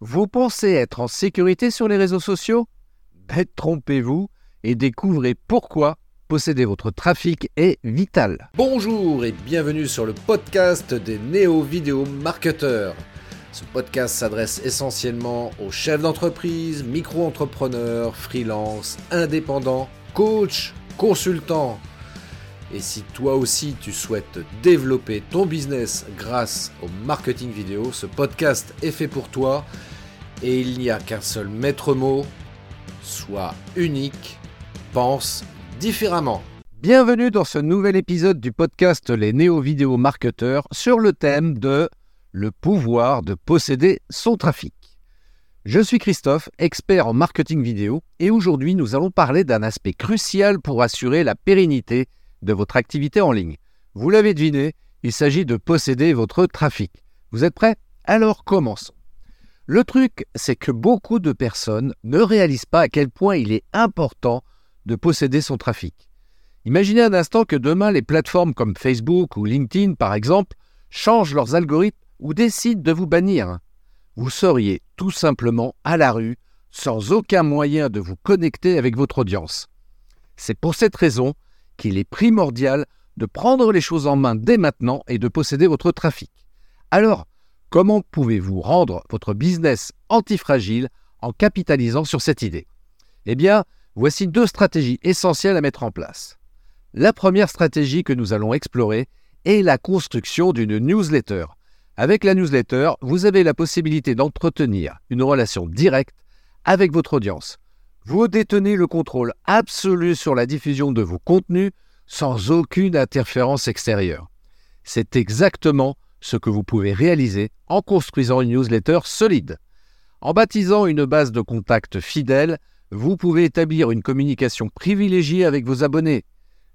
Vous pensez être en sécurité sur les réseaux sociaux? Bête, trompez-vous et découvrez pourquoi posséder votre trafic est vital. Bonjour et bienvenue sur le podcast des néo-vidéo marketeurs. Ce podcast s'adresse essentiellement aux chefs d'entreprise, micro-entrepreneurs, freelance, indépendants, coachs, consultants et si toi aussi tu souhaites développer ton business grâce au marketing vidéo, ce podcast est fait pour toi et il n'y a qu'un seul maître mot, sois unique, pense différemment. Bienvenue dans ce nouvel épisode du podcast Les néo-vidéo marketeurs sur le thème de le pouvoir de posséder son trafic. Je suis Christophe, expert en marketing vidéo, et aujourd'hui nous allons parler d'un aspect crucial pour assurer la pérennité de votre activité en ligne. Vous l'avez deviné, il s'agit de posséder votre trafic. Vous êtes prêts? Alors commençons. Le truc, c'est que beaucoup de personnes ne réalisent pas à quel point il est important de posséder son trafic. Imaginez un instant que demain les plateformes comme Facebook ou LinkedIn par exemple changent leurs algorithmes ou décident de vous bannir. Vous seriez tout simplement à la rue sans aucun moyen de vous connecter avec votre audience. C'est pour cette raison qu'il est primordial de prendre les choses en main dès maintenant et de posséder votre trafic. Alors, comment pouvez-vous rendre votre business antifragile en capitalisant sur cette idée? Eh bien, voici deux stratégies essentielles à mettre en place. La première stratégie que nous allons explorer est la construction d'une newsletter. Avec la newsletter, vous avez la possibilité d'entretenir une relation directe avec votre audience. Vous détenez le contrôle absolu sur la diffusion de vos contenus sans aucune interférence extérieure. C'est exactement ce que vous pouvez réaliser en construisant une newsletter solide. En baptisant une base de contacts fidèles, vous pouvez établir une communication privilégiée avec vos abonnés.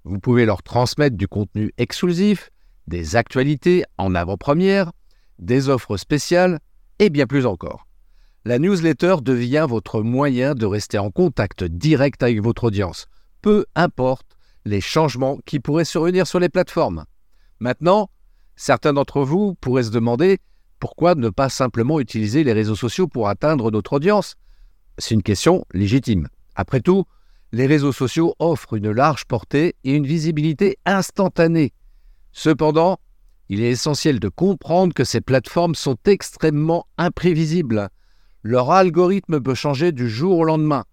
Vous pouvez leur transmettre du contenu exclusif, des actualités en avant-première, des offres spéciales et bien plus encore la newsletter devient votre moyen de rester en contact direct avec votre audience, peu importe les changements qui pourraient survenir sur les plateformes. Maintenant, certains d'entre vous pourraient se demander pourquoi ne pas simplement utiliser les réseaux sociaux pour atteindre notre audience C'est une question légitime. Après tout, les réseaux sociaux offrent une large portée et une visibilité instantanée. Cependant, il est essentiel de comprendre que ces plateformes sont extrêmement imprévisibles leur algorithme peut changer du jour au lendemain,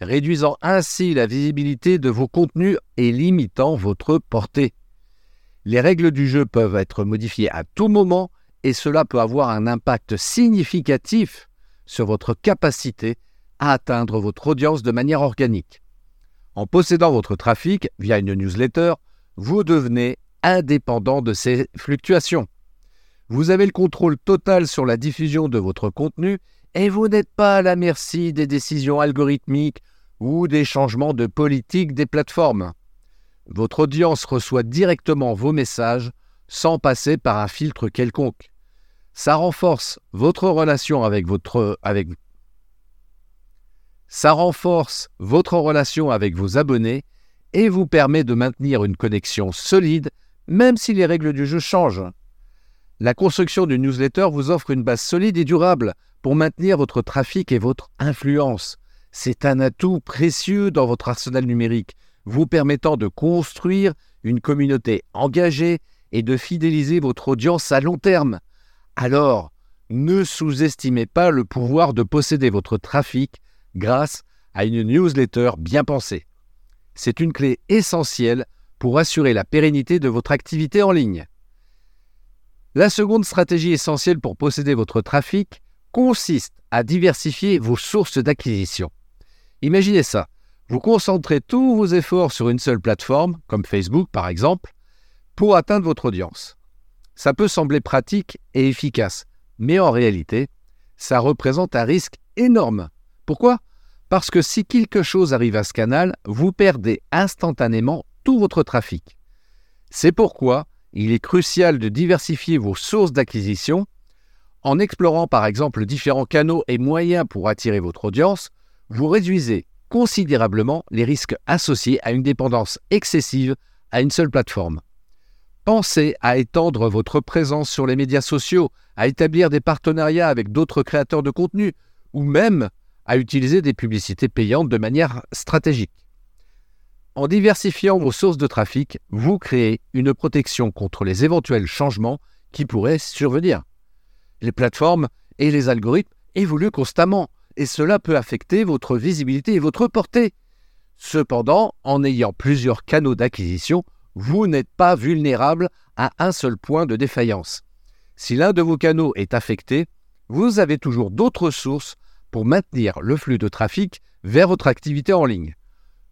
réduisant ainsi la visibilité de vos contenus et limitant votre portée. Les règles du jeu peuvent être modifiées à tout moment et cela peut avoir un impact significatif sur votre capacité à atteindre votre audience de manière organique. En possédant votre trafic via une newsletter, vous devenez indépendant de ces fluctuations. Vous avez le contrôle total sur la diffusion de votre contenu et vous n'êtes pas à la merci des décisions algorithmiques ou des changements de politique des plateformes. Votre audience reçoit directement vos messages sans passer par un filtre quelconque. Ça renforce votre relation avec vos abonnés et vous permet de maintenir une connexion solide même si les règles du jeu changent. La construction d'une newsletter vous offre une base solide et durable pour maintenir votre trafic et votre influence. C'est un atout précieux dans votre arsenal numérique, vous permettant de construire une communauté engagée et de fidéliser votre audience à long terme. Alors, ne sous-estimez pas le pouvoir de posséder votre trafic grâce à une newsletter bien pensée. C'est une clé essentielle pour assurer la pérennité de votre activité en ligne. La seconde stratégie essentielle pour posséder votre trafic consiste à diversifier vos sources d'acquisition. Imaginez ça, vous concentrez tous vos efforts sur une seule plateforme, comme Facebook par exemple, pour atteindre votre audience. Ça peut sembler pratique et efficace, mais en réalité, ça représente un risque énorme. Pourquoi? Parce que si quelque chose arrive à ce canal, vous perdez instantanément tout votre trafic. C'est pourquoi il est crucial de diversifier vos sources d'acquisition en explorant par exemple différents canaux et moyens pour attirer votre audience, vous réduisez considérablement les risques associés à une dépendance excessive à une seule plateforme. Pensez à étendre votre présence sur les médias sociaux, à établir des partenariats avec d'autres créateurs de contenu, ou même à utiliser des publicités payantes de manière stratégique. En diversifiant vos sources de trafic, vous créez une protection contre les éventuels changements qui pourraient survenir. Les plateformes et les algorithmes évoluent constamment, et cela peut affecter votre visibilité et votre portée. Cependant, en ayant plusieurs canaux d'acquisition, vous n'êtes pas vulnérable à un seul point de défaillance. Si l'un de vos canaux est affecté, vous avez toujours d'autres sources pour maintenir le flux de trafic vers votre activité en ligne.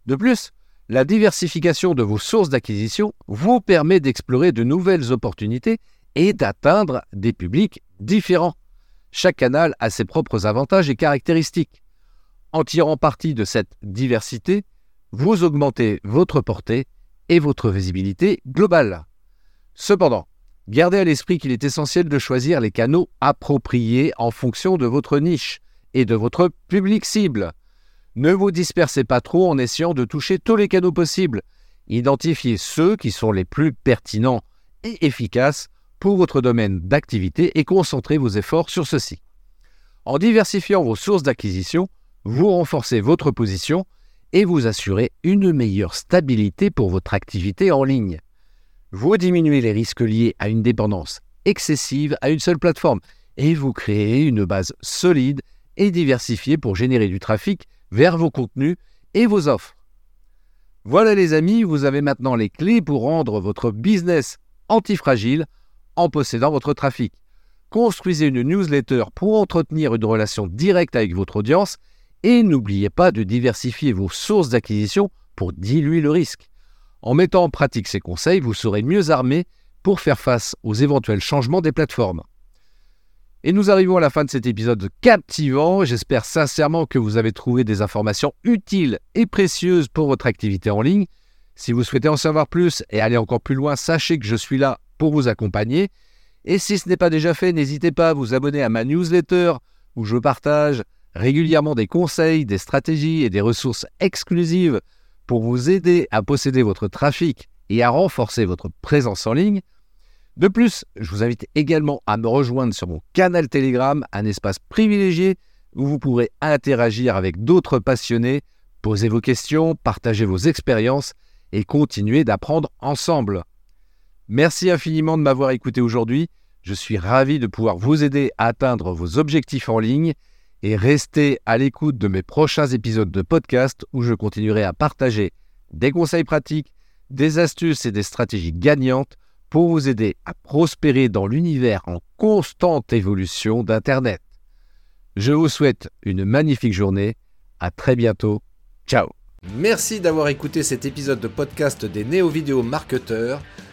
De plus, la diversification de vos sources d'acquisition vous permet d'explorer de nouvelles opportunités et d'atteindre des publics différents. Chaque canal a ses propres avantages et caractéristiques. En tirant parti de cette diversité, vous augmentez votre portée et votre visibilité globale. Cependant, gardez à l'esprit qu'il est essentiel de choisir les canaux appropriés en fonction de votre niche et de votre public cible. Ne vous dispersez pas trop en essayant de toucher tous les canaux possibles. Identifiez ceux qui sont les plus pertinents et efficaces pour votre domaine d'activité et concentrez vos efforts sur ceux-ci. En diversifiant vos sources d'acquisition, vous renforcez votre position et vous assurez une meilleure stabilité pour votre activité en ligne. Vous diminuez les risques liés à une dépendance excessive à une seule plateforme et vous créez une base solide et diversifiée pour générer du trafic vers vos contenus et vos offres. Voilà les amis, vous avez maintenant les clés pour rendre votre business antifragile en possédant votre trafic. Construisez une newsletter pour entretenir une relation directe avec votre audience et n'oubliez pas de diversifier vos sources d'acquisition pour diluer le risque. En mettant en pratique ces conseils, vous serez mieux armé pour faire face aux éventuels changements des plateformes. Et nous arrivons à la fin de cet épisode captivant. J'espère sincèrement que vous avez trouvé des informations utiles et précieuses pour votre activité en ligne. Si vous souhaitez en savoir plus et aller encore plus loin, sachez que je suis là pour vous accompagner. Et si ce n'est pas déjà fait, n'hésitez pas à vous abonner à ma newsletter où je partage régulièrement des conseils, des stratégies et des ressources exclusives pour vous aider à posséder votre trafic et à renforcer votre présence en ligne. De plus, je vous invite également à me rejoindre sur mon canal Telegram, un espace privilégié où vous pourrez interagir avec d'autres passionnés, poser vos questions, partager vos expériences et continuer d'apprendre ensemble. Merci infiniment de m'avoir écouté aujourd'hui. Je suis ravi de pouvoir vous aider à atteindre vos objectifs en ligne et restez à l'écoute de mes prochains épisodes de podcast où je continuerai à partager des conseils pratiques, des astuces et des stratégies gagnantes pour vous aider à prospérer dans l'univers en constante évolution d'Internet. Je vous souhaite une magnifique journée. À très bientôt. Ciao. Merci d'avoir écouté cet épisode de podcast des néo-vidéo marketeurs.